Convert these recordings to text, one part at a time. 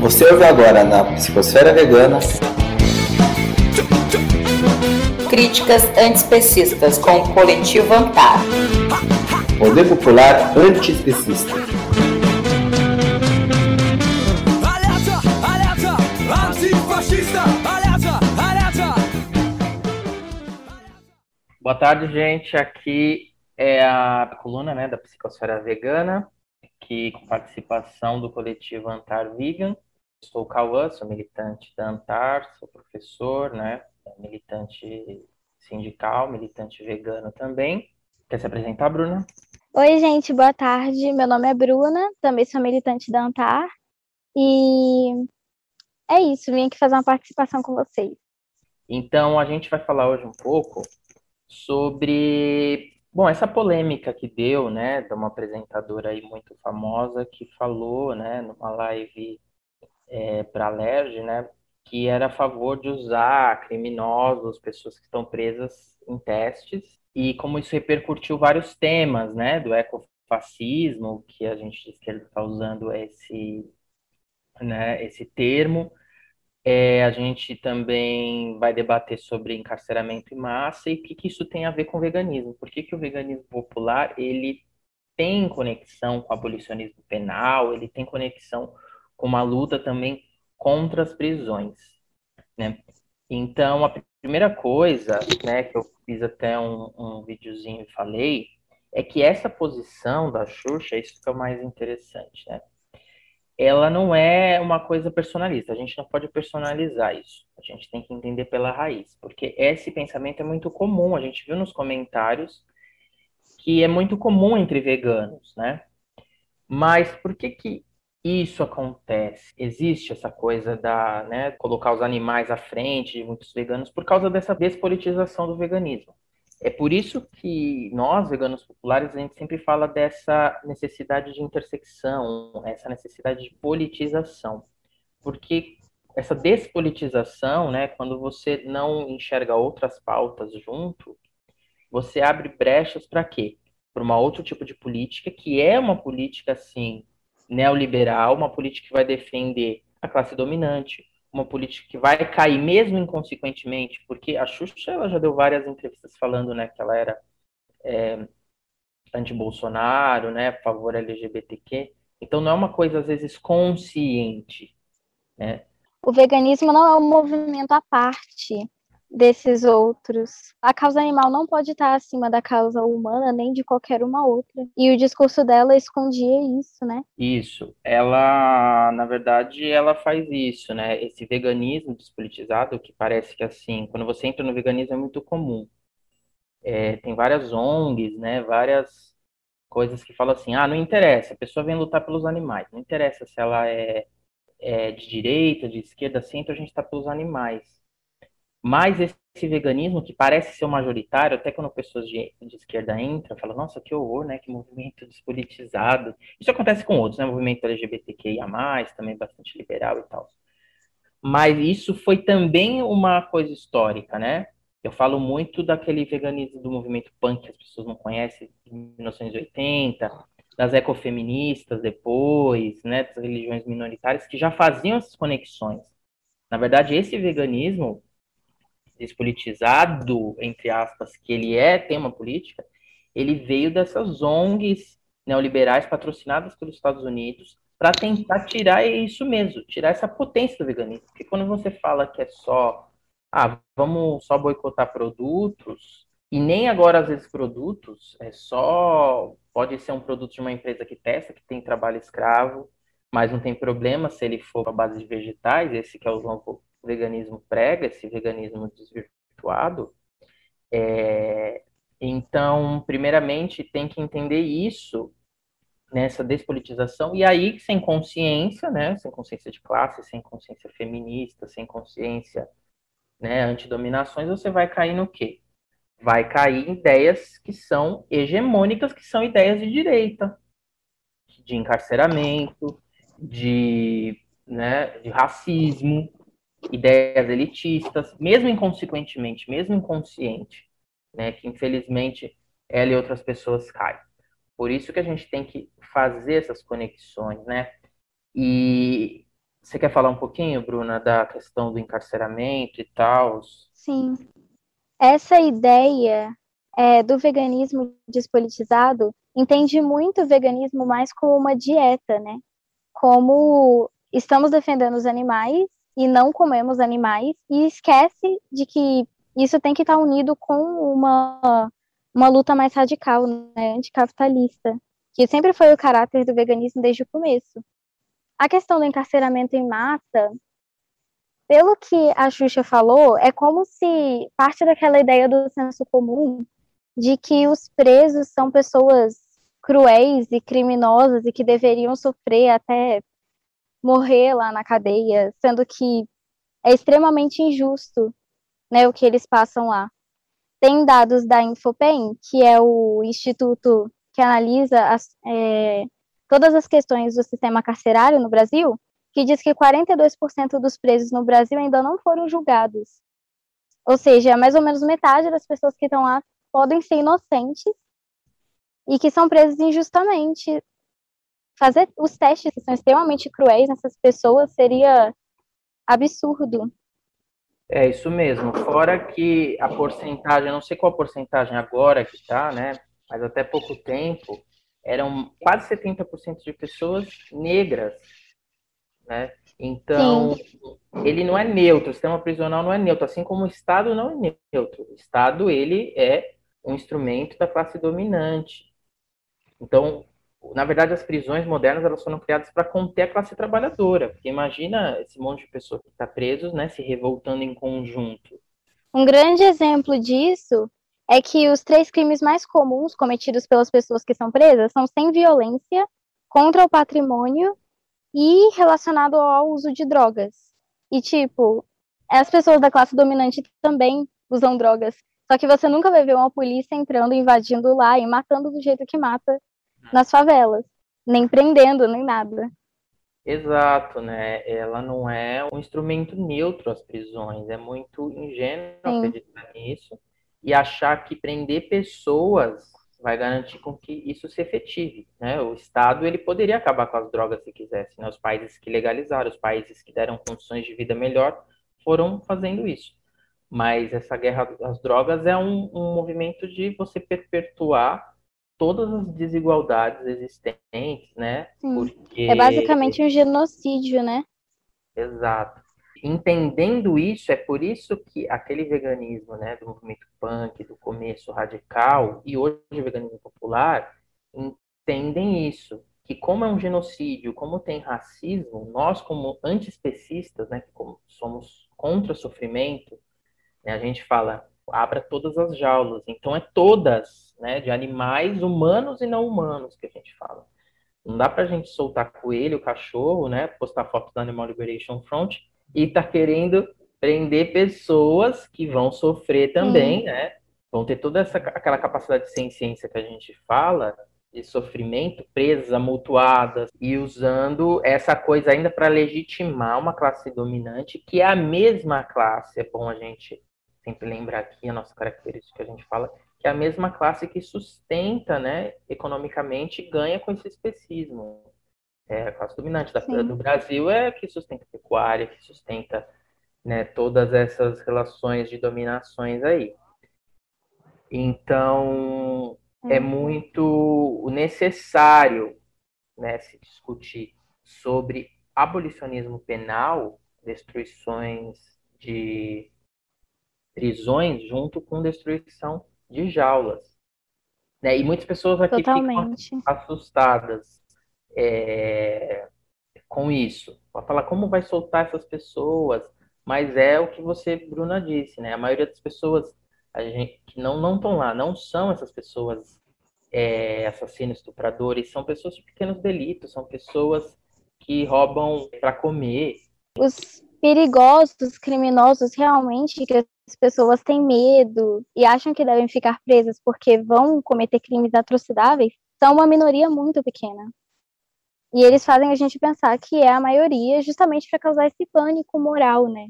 Você ouve agora na Psicosfera Vegana Críticas antiespecistas com o coletivo Antar. Poder Popular Antiespecista. Alerta, alerta, antifascista, alerta, alerta. Boa tarde, gente. Aqui é a coluna né, da Psicosfera Vegana, aqui com participação do coletivo Antar Vegan. Sou o Cauã, sou militante da Antar, sou professor, né, militante sindical, militante vegano também. Quer se apresentar, Bruna? Oi, gente, boa tarde. Meu nome é Bruna, também sou militante da Antar. E é isso, vim aqui fazer uma participação com vocês. Então, a gente vai falar hoje um pouco sobre, bom, essa polêmica que deu, né, de uma apresentadora aí muito famosa que falou, né, numa live é, para a né, que era a favor de usar criminosos, pessoas que estão presas em testes, e como isso repercutiu vários temas, né, do ecofascismo, que a gente de esquerda está usando esse, né, esse termo, é, a gente também vai debater sobre encarceramento em massa e o que, que isso tem a ver com o veganismo. Por que, que o veganismo popular ele tem conexão com o abolicionismo penal, ele tem conexão com uma luta também contra as prisões, né? Então, a primeira coisa, né, que eu fiz até um, um videozinho e falei, é que essa posição da Xuxa, isso que é mais interessante, né? Ela não é uma coisa personalista, a gente não pode personalizar isso, a gente tem que entender pela raiz, porque esse pensamento é muito comum, a gente viu nos comentários que é muito comum entre veganos, né? Mas por que que isso acontece. Existe essa coisa da, né, colocar os animais à frente de muitos veganos por causa dessa despolitização do veganismo. É por isso que nós, veganos populares, a gente sempre fala dessa necessidade de intersecção, essa necessidade de politização. Porque essa despolitização, né, quando você não enxerga outras pautas junto, você abre brechas para quê? Para uma outro tipo de política, que é uma política, assim, neoliberal, uma política que vai defender a classe dominante, uma política que vai cair mesmo inconsequentemente, porque a Xuxa ela já deu várias entrevistas falando né, que ela era é, anti-Bolsonaro, né, a favor LGBTQ. Então não é uma coisa às vezes consciente, né? O veganismo não é um movimento à parte desses outros. A causa animal não pode estar acima da causa humana nem de qualquer uma outra. E o discurso dela escondia isso, né? Isso. Ela, na verdade, ela faz isso, né? Esse veganismo despolitizado, que parece que assim, quando você entra no veganismo é muito comum. É, tem várias ONGs, né? Várias coisas que falam assim, ah, não interessa, a pessoa vem lutar pelos animais, não interessa se ela é, é de direita, de esquerda, centro, a gente está pelos animais mas esse veganismo, que parece ser o majoritário, até quando pessoas de, de esquerda entram, falam, nossa, que horror, né? Que movimento despolitizado. Isso acontece com outros, né? Movimento LGBTQIA, também bastante liberal e tal. Mas isso foi também uma coisa histórica, né? Eu falo muito daquele veganismo do movimento punk que as pessoas não conhecem, de 1980, das ecofeministas depois, né? Das religiões minoritárias, que já faziam essas conexões. Na verdade, esse veganismo despolitizado, entre aspas, que ele é tema política, ele veio dessas ONGs neoliberais patrocinadas pelos Estados Unidos para tentar tirar isso mesmo, tirar essa potência do veganismo. Porque quando você fala que é só, ah, vamos só boicotar produtos, e nem agora às vezes produtos, é só, pode ser um produto de uma empresa que testa, que tem trabalho escravo, mas não tem problema se ele for à base de vegetais, esse que é o novo veganismo prega, esse veganismo desvirtuado. É, então, primeiramente, tem que entender isso nessa despolitização, e aí, sem consciência, né, sem consciência de classe, sem consciência feminista, sem consciência né, antidominações, você vai cair no quê? Vai cair em ideias que são hegemônicas, que são ideias de direita, de encarceramento, de, né, de racismo, ideias elitistas, mesmo inconsequentemente, mesmo inconsciente, né, que infelizmente ela e outras pessoas caem. Por isso que a gente tem que fazer essas conexões, né? E Você quer falar um pouquinho, Bruna, da questão do encarceramento e tal? Sim. Essa ideia é, do veganismo despolitizado entende muito o veganismo mais como uma dieta, né? Como estamos defendendo os animais e não comemos animais e esquece de que isso tem que estar unido com uma, uma luta mais radical, né, anticapitalista, que sempre foi o caráter do veganismo desde o começo. A questão do encarceramento em massa, pelo que a Xuxa falou, é como se parte daquela ideia do senso comum de que os presos são pessoas cruéis e criminosas e que deveriam sofrer até morrer lá na cadeia, sendo que é extremamente injusto né, o que eles passam lá. Tem dados da Infopen, que é o instituto que analisa as, é, todas as questões do sistema carcerário no Brasil, que diz que 42% dos presos no Brasil ainda não foram julgados. Ou seja, mais ou menos metade das pessoas que estão lá podem ser inocentes e que são presos injustamente. Fazer os testes que são extremamente cruéis nessas pessoas seria absurdo. É isso mesmo. Fora que a porcentagem, eu não sei qual a porcentagem agora que está, né? Mas até pouco tempo, eram quase 70% de pessoas negras, né? Então, Sim. ele não é neutro, o sistema prisional não é neutro, assim como o Estado não é neutro. O Estado, ele é um instrumento da classe dominante. Então, na verdade, as prisões modernas elas foram criadas para conter a classe trabalhadora. Porque imagina esse monte de pessoas que está presos, né, se revoltando em conjunto. Um grande exemplo disso é que os três crimes mais comuns cometidos pelas pessoas que são presas são sem violência, contra o patrimônio e relacionado ao uso de drogas. E, tipo, as pessoas da classe dominante também usam drogas. Só que você nunca vai ver uma polícia entrando, invadindo lá e matando do jeito que mata nas favelas. Nem prendendo, nem nada. Exato, né? Ela não é um instrumento neutro as prisões. É muito ingênuo Sim. acreditar nisso e achar que prender pessoas vai garantir com que isso se efetive, né? O Estado ele poderia acabar com as drogas se quisesse, né? Os países que legalizaram, os países que deram condições de vida melhor foram fazendo isso. Mas essa guerra às drogas é um, um movimento de você perpetuar todas as desigualdades existentes, né? Sim. Porque... É basicamente um genocídio, né? Exato entendendo isso, é por isso que aquele veganismo, né, do movimento punk, do começo radical, e hoje o veganismo popular, entendem isso, que como é um genocídio, como tem racismo, nós como antiespecistas, né, que somos contra o sofrimento, né, a gente fala, abra todas as jaulas, então é todas, né, de animais humanos e não humanos que a gente fala. Não dá pra gente soltar coelho, cachorro, né, postar fotos da Animal Liberation Front e está querendo prender pessoas que vão sofrer também, né? Vão ter toda essa aquela capacidade de ciência que a gente fala de sofrimento, presas, amultuadas e usando essa coisa ainda para legitimar uma classe dominante que é a mesma classe. É bom a gente sempre lembrar aqui a nossa característica que a gente fala que é a mesma classe que sustenta, né, economicamente, ganha com esse especismo. É a classe dominante. Da, do Brasil é que sustenta a pecuária, que sustenta né, todas essas relações de dominações aí. Então, é, é muito necessário né, se discutir sobre abolicionismo penal, destruições de prisões, junto com destruição de jaulas. Né? E muitas pessoas aqui Totalmente. ficam assustadas é, com isso. Pode falar como vai soltar essas pessoas, mas é o que você, Bruna, disse, né? A maioria das pessoas a gente, que não não estão lá, não são essas pessoas é, assassinos, estupradores, são pessoas de pequenos delitos, são pessoas que roubam para comer. Os perigosos, criminosos, realmente, que as pessoas têm medo e acham que devem ficar presas porque vão cometer crimes atrocidades, são uma minoria muito pequena. E eles fazem a gente pensar que é a maioria justamente para causar esse pânico moral, né?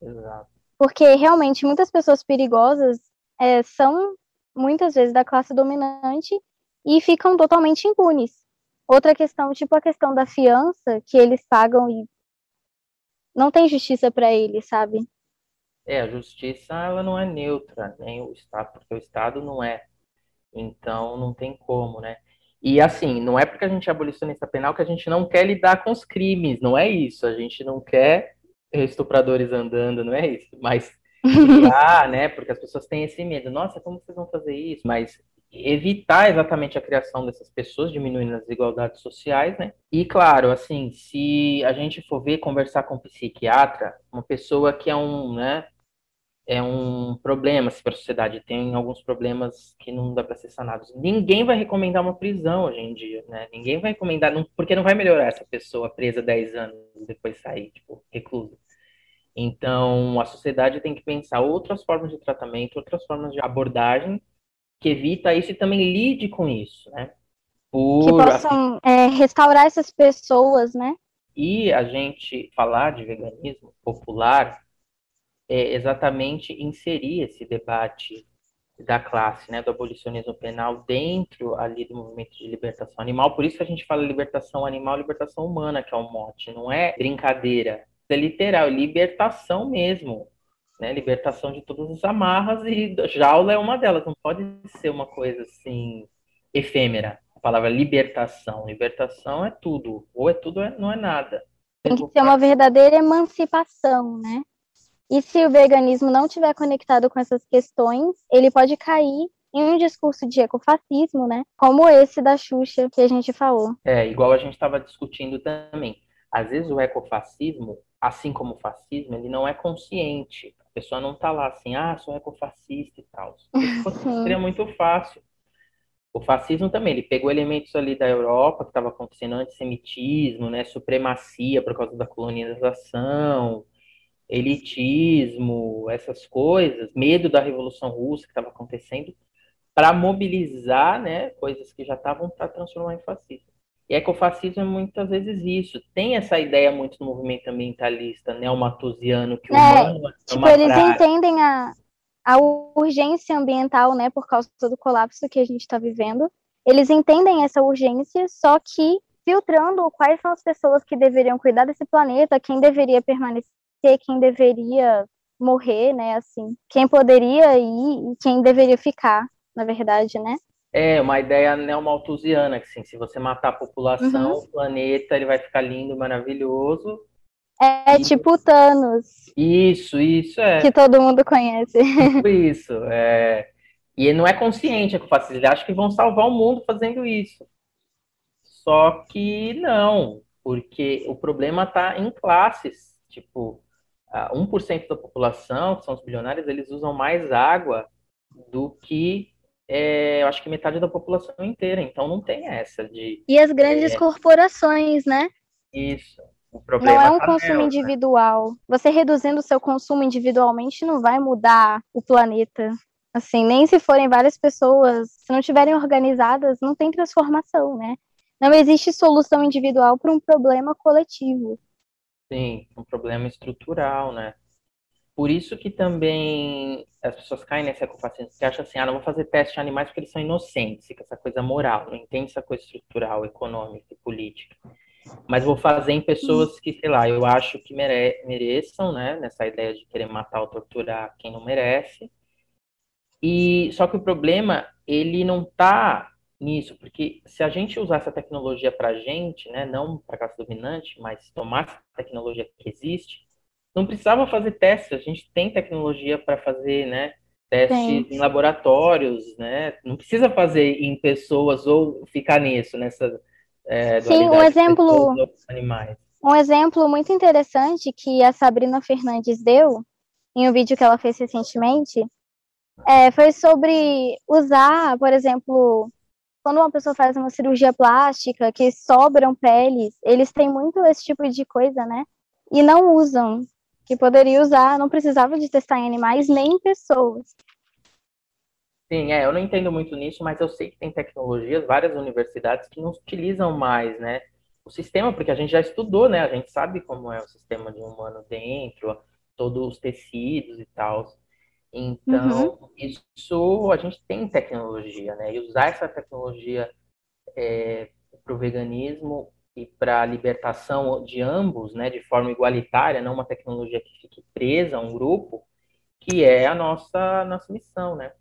Exato. Porque realmente muitas pessoas perigosas é, são muitas vezes da classe dominante e ficam totalmente impunes. Outra questão, tipo a questão da fiança que eles pagam e não tem justiça para ele, sabe? É, a justiça ela não é neutra, nem o Estado, porque o Estado não é. Então não tem como, né? E assim, não é porque a gente é abolicionista penal que a gente não quer lidar com os crimes, não é isso. A gente não quer estupradores andando, não é isso. Mas ah, né? Porque as pessoas têm esse medo. Nossa, como vocês vão fazer isso? Mas evitar exatamente a criação dessas pessoas, diminuindo as desigualdades sociais, né? E claro, assim, se a gente for ver conversar com um psiquiatra, uma pessoa que é um, né, é um problema se para a sociedade tem alguns problemas que não dá para ser sanados. Ninguém vai recomendar uma prisão hoje em dia, né? Ninguém vai recomendar, porque não vai melhorar essa pessoa presa 10 anos depois sair, tipo, reclusa. Então, a sociedade tem que pensar outras formas de tratamento, outras formas de abordagem que evita isso e também lide com isso, né? Por, que possam é, restaurar essas pessoas, né? E a gente falar de veganismo popular é exatamente inserir esse debate da classe, né, do abolicionismo penal dentro ali do movimento de libertação animal. Por isso a gente fala libertação animal, libertação humana, que é o mote. Não é brincadeira, é literal, libertação mesmo né? Libertação de todas as amarras e jaula é uma delas. Não pode ser uma coisa assim efêmera. A palavra libertação, libertação é tudo, ou é tudo, ou não é nada. Tem que ser uma verdadeira emancipação, né? E se o veganismo não estiver conectado com essas questões, ele pode cair em um discurso de ecofascismo, né? Como esse da Xuxa que a gente falou. É, igual a gente estava discutindo também. Às vezes o ecofascismo, assim como o fascismo, ele não é consciente pessoa não tá lá assim, ah, sou ecofascista e tal. Seria muito fácil. O fascismo também, ele pegou elementos ali da Europa, que estava acontecendo antissemitismo, né, supremacia por causa da colonização, elitismo, essas coisas, medo da Revolução Russa que estava acontecendo, para mobilizar né, coisas que já estavam para transformar em fascismo. E ecofascismo é muitas vezes isso. Tem essa ideia muito no movimento ambientalista neomatusiano que o é, humano é tipo, eles entendem a, a urgência ambiental, né, por causa do colapso que a gente está vivendo. Eles entendem essa urgência, só que filtrando quais são as pessoas que deveriam cuidar desse planeta, quem deveria permanecer, quem deveria morrer, né, assim, quem poderia ir e quem deveria ficar, na verdade, né? É, uma ideia neomalthusiana, que assim, se você matar a população, uhum. o planeta ele vai ficar lindo, maravilhoso. É e... tipo Thanos. Isso, isso é. Que todo mundo conhece. Tipo isso, é. E ele não é consciente é que faz, ele acha que vão salvar o mundo fazendo isso. Só que não, porque o problema está em classes. Tipo, 1% da população, que são os bilionários, eles usam mais água do que é, eu acho que metade da população inteira, então não tem essa de. E as grandes é, corporações, né? Isso. O problema não é um tá consumo nela, individual. Né? Você reduzindo o seu consumo individualmente não vai mudar o planeta. Assim, nem se forem várias pessoas, se não estiverem organizadas, não tem transformação, né? Não existe solução individual para um problema coletivo. Sim, um problema estrutural, né? Por isso que também as pessoas caem nesse ecofascismo, que acham assim, ah, não vou fazer teste de animais porque eles são inocentes, fica essa coisa moral, não entende essa coisa estrutural, econômica e política. Mas vou fazer em pessoas que, sei lá, eu acho que mere mereçam, né, nessa ideia de querer matar ou torturar quem não merece. E só que o problema, ele não tá nisso, porque se a gente usar essa tecnologia para a gente, né, não para a classe dominante, mas tomar essa tecnologia que existe, não precisava fazer testes, a gente tem tecnologia para fazer, né? Testes em laboratórios, né? Não precisa fazer em pessoas ou ficar nisso, nessa. É, Sim, um exemplo. Animais. Um exemplo muito interessante que a Sabrina Fernandes deu em um vídeo que ela fez recentemente é, foi sobre usar, por exemplo, quando uma pessoa faz uma cirurgia plástica, que sobram peles, eles têm muito esse tipo de coisa, né? E não usam que poderia usar, não precisava de testar em animais nem em pessoas. Sim, é, eu não entendo muito nisso, mas eu sei que tem tecnologias, várias universidades que não utilizam mais, né? O sistema, porque a gente já estudou, né? A gente sabe como é o sistema de um humano dentro, todos os tecidos e tal. Então, uhum. isso a gente tem tecnologia, né? E usar essa tecnologia é, para o veganismo e para a libertação de ambos, né, de forma igualitária, não uma tecnologia que fique presa a um grupo, que é a nossa nossa missão, né?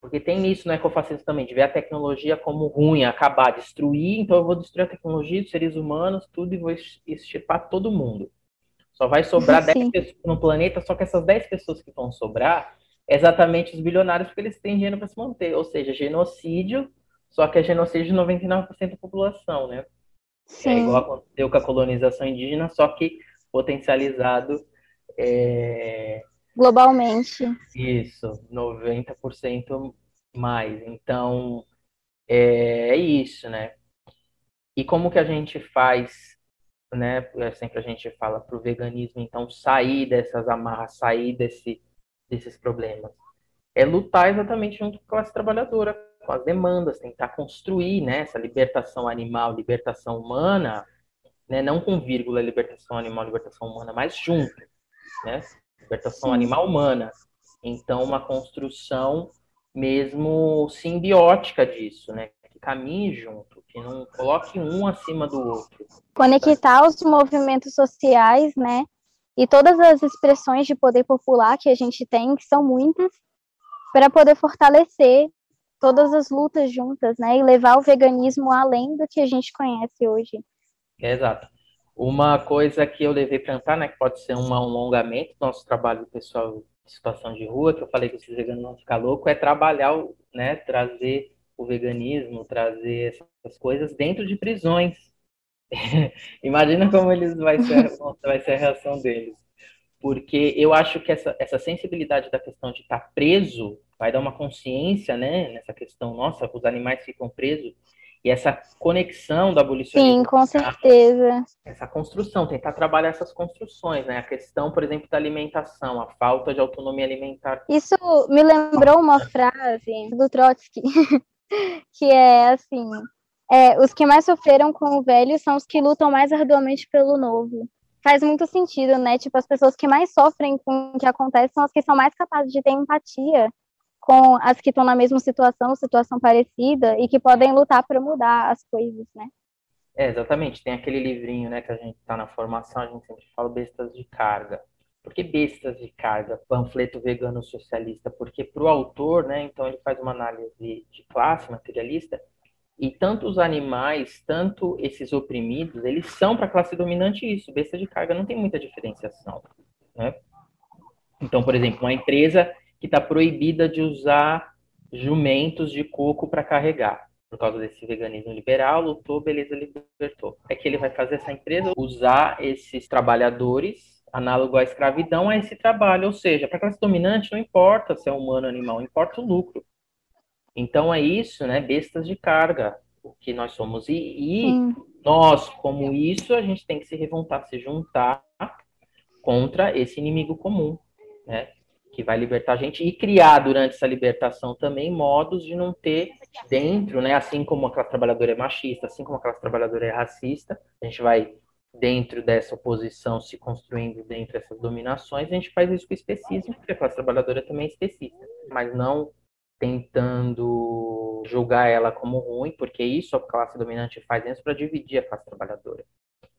Porque tem isso no ecofascismo também, de ver a tecnologia como ruim, acabar, destruir, então eu vou destruir a tecnologia, os seres humanos, tudo, e vou extirpar todo mundo. Só vai sobrar Sim. 10 pessoas no planeta, só que essas 10 pessoas que vão sobrar, exatamente os bilionários, porque eles têm dinheiro para se manter. Ou seja, genocídio, só que é genocídio de 99% da população, né? É Sim. É igual aconteceu com a colonização indígena, só que potencializado é, globalmente. Isso, 90% mais. Então, é, é, isso, né? E como que a gente faz, né? Sempre a gente fala para o veganismo, então, sair dessas amarras, sair desse, desses problemas. É lutar exatamente junto com a classe trabalhadora, com as demandas, tentar construir né, essa libertação animal, libertação humana, né, não com vírgula libertação animal, libertação humana, mas junto, né? libertação Sim. animal humana. Então, uma construção mesmo simbiótica disso, né? Que caminhe junto, que não coloque um acima do outro. Conectar os movimentos sociais, né? E todas as expressões de poder popular que a gente tem, que são muitas, para poder fortalecer todas as lutas juntas, né? E levar o veganismo além do que a gente conhece hoje. exato. Uma coisa que eu levei para cantar, né, que pode ser um alongamento do nosso trabalho pessoal de situação de rua, que eu falei que esses veganos não ficar louco, é trabalhar, né, trazer o veganismo, trazer essas coisas dentro de prisões. Imagina como eles vai ser, vai ser a reação deles. Porque eu acho que essa, essa sensibilidade da questão de estar preso vai dar uma consciência, né, nessa questão, nossa, os animais ficam presos, e essa conexão do abolicionismo. Sim, com certeza. Essa construção, tentar trabalhar essas construções, né? A questão, por exemplo, da alimentação, a falta de autonomia alimentar. Isso me lembrou uma frase do Trotsky, que é assim: é, os que mais sofreram com o velho são os que lutam mais arduamente pelo novo. Faz muito sentido, né? Tipo, as pessoas que mais sofrem com o que acontece são as que são mais capazes de ter empatia com as que estão na mesma situação, situação parecida, e que podem lutar para mudar as coisas, né? É, exatamente. Tem aquele livrinho, né, que a gente está na formação, a gente sempre fala bestas de carga. Por que bestas de carga? Panfleto vegano socialista? Porque para o autor, né, então ele faz uma análise de classe materialista, e tanto os animais, tanto esses oprimidos, eles são para a classe dominante isso. Besta de carga não tem muita diferenciação, né? Então, por exemplo, uma empresa que está proibida de usar jumentos de coco para carregar. Por causa desse veganismo liberal, lutou, beleza, libertou. É que ele vai fazer essa empresa usar esses trabalhadores, análogo à escravidão, a esse trabalho. Ou seja, para a classe dominante não importa se é humano ou animal, importa o lucro. Então é isso, né? Bestas de carga, o que nós somos. E, e nós, como isso, a gente tem que se revoltar, se juntar contra esse inimigo comum, né? que vai libertar a gente e criar durante essa libertação também modos de não ter dentro, né, assim como a classe trabalhadora é machista, assim como a classe trabalhadora é racista, a gente vai dentro dessa oposição se construindo dentro dessas dominações, a gente faz isso com especismo, porque a classe trabalhadora também é especista, mas não tentando julgar ela como ruim, porque isso a classe dominante faz isso para dividir a classe trabalhadora.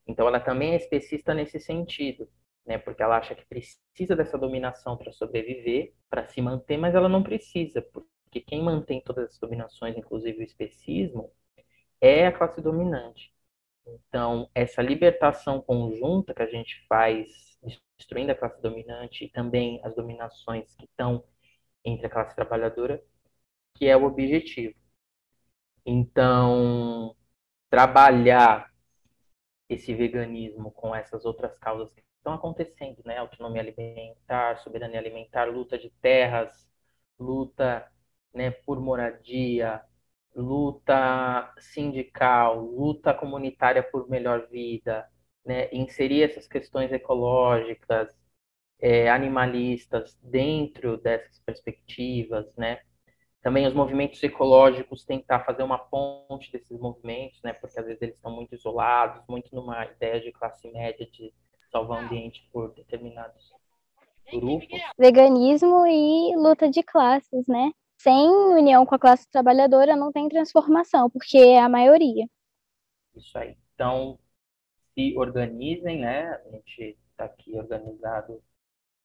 Então ela também é especista nesse sentido né? Porque ela acha que precisa dessa dominação para sobreviver, para se manter, mas ela não precisa, porque quem mantém todas as dominações, inclusive o especismo, é a classe dominante. Então, essa libertação conjunta que a gente faz, destruindo a classe dominante e também as dominações que estão entre a classe trabalhadora, que é o objetivo. Então, trabalhar esse veganismo com essas outras causas que estão acontecendo, né? Autonomia alimentar, soberania alimentar, luta de terras, luta né, por moradia, luta sindical, luta comunitária por melhor vida, né? inserir essas questões ecológicas, é, animalistas dentro dessas perspectivas, né? Também os movimentos ecológicos tentar fazer uma ponte desses movimentos, né? Porque às vezes eles estão muito isolados, muito numa ideia de classe média de salvar o ambiente por determinados grupos. Veganismo e luta de classes, né? Sem união com a classe trabalhadora não tem transformação, porque é a maioria. Isso aí. Então, se organizem, né? A gente está aqui organizado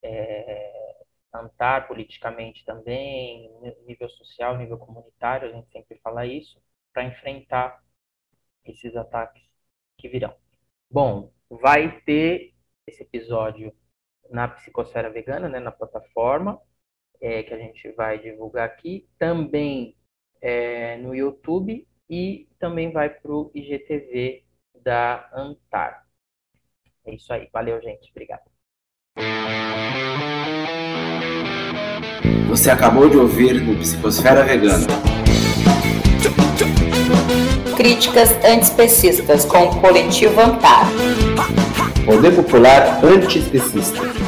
é, politicamente também, nível social, nível comunitário, a gente sempre fala isso, para enfrentar esses ataques que virão. Bom, vai ter esse episódio na Psicosfera Vegana, né, na plataforma, é, que a gente vai divulgar aqui, também é, no YouTube e também vai para o IGTV da Antar. É isso aí. Valeu, gente. Obrigado. Você acabou de ouvir no Psicosfera Vegana. Críticas antiespecistas com o coletivo Antar. Poder Popular Antiespecista.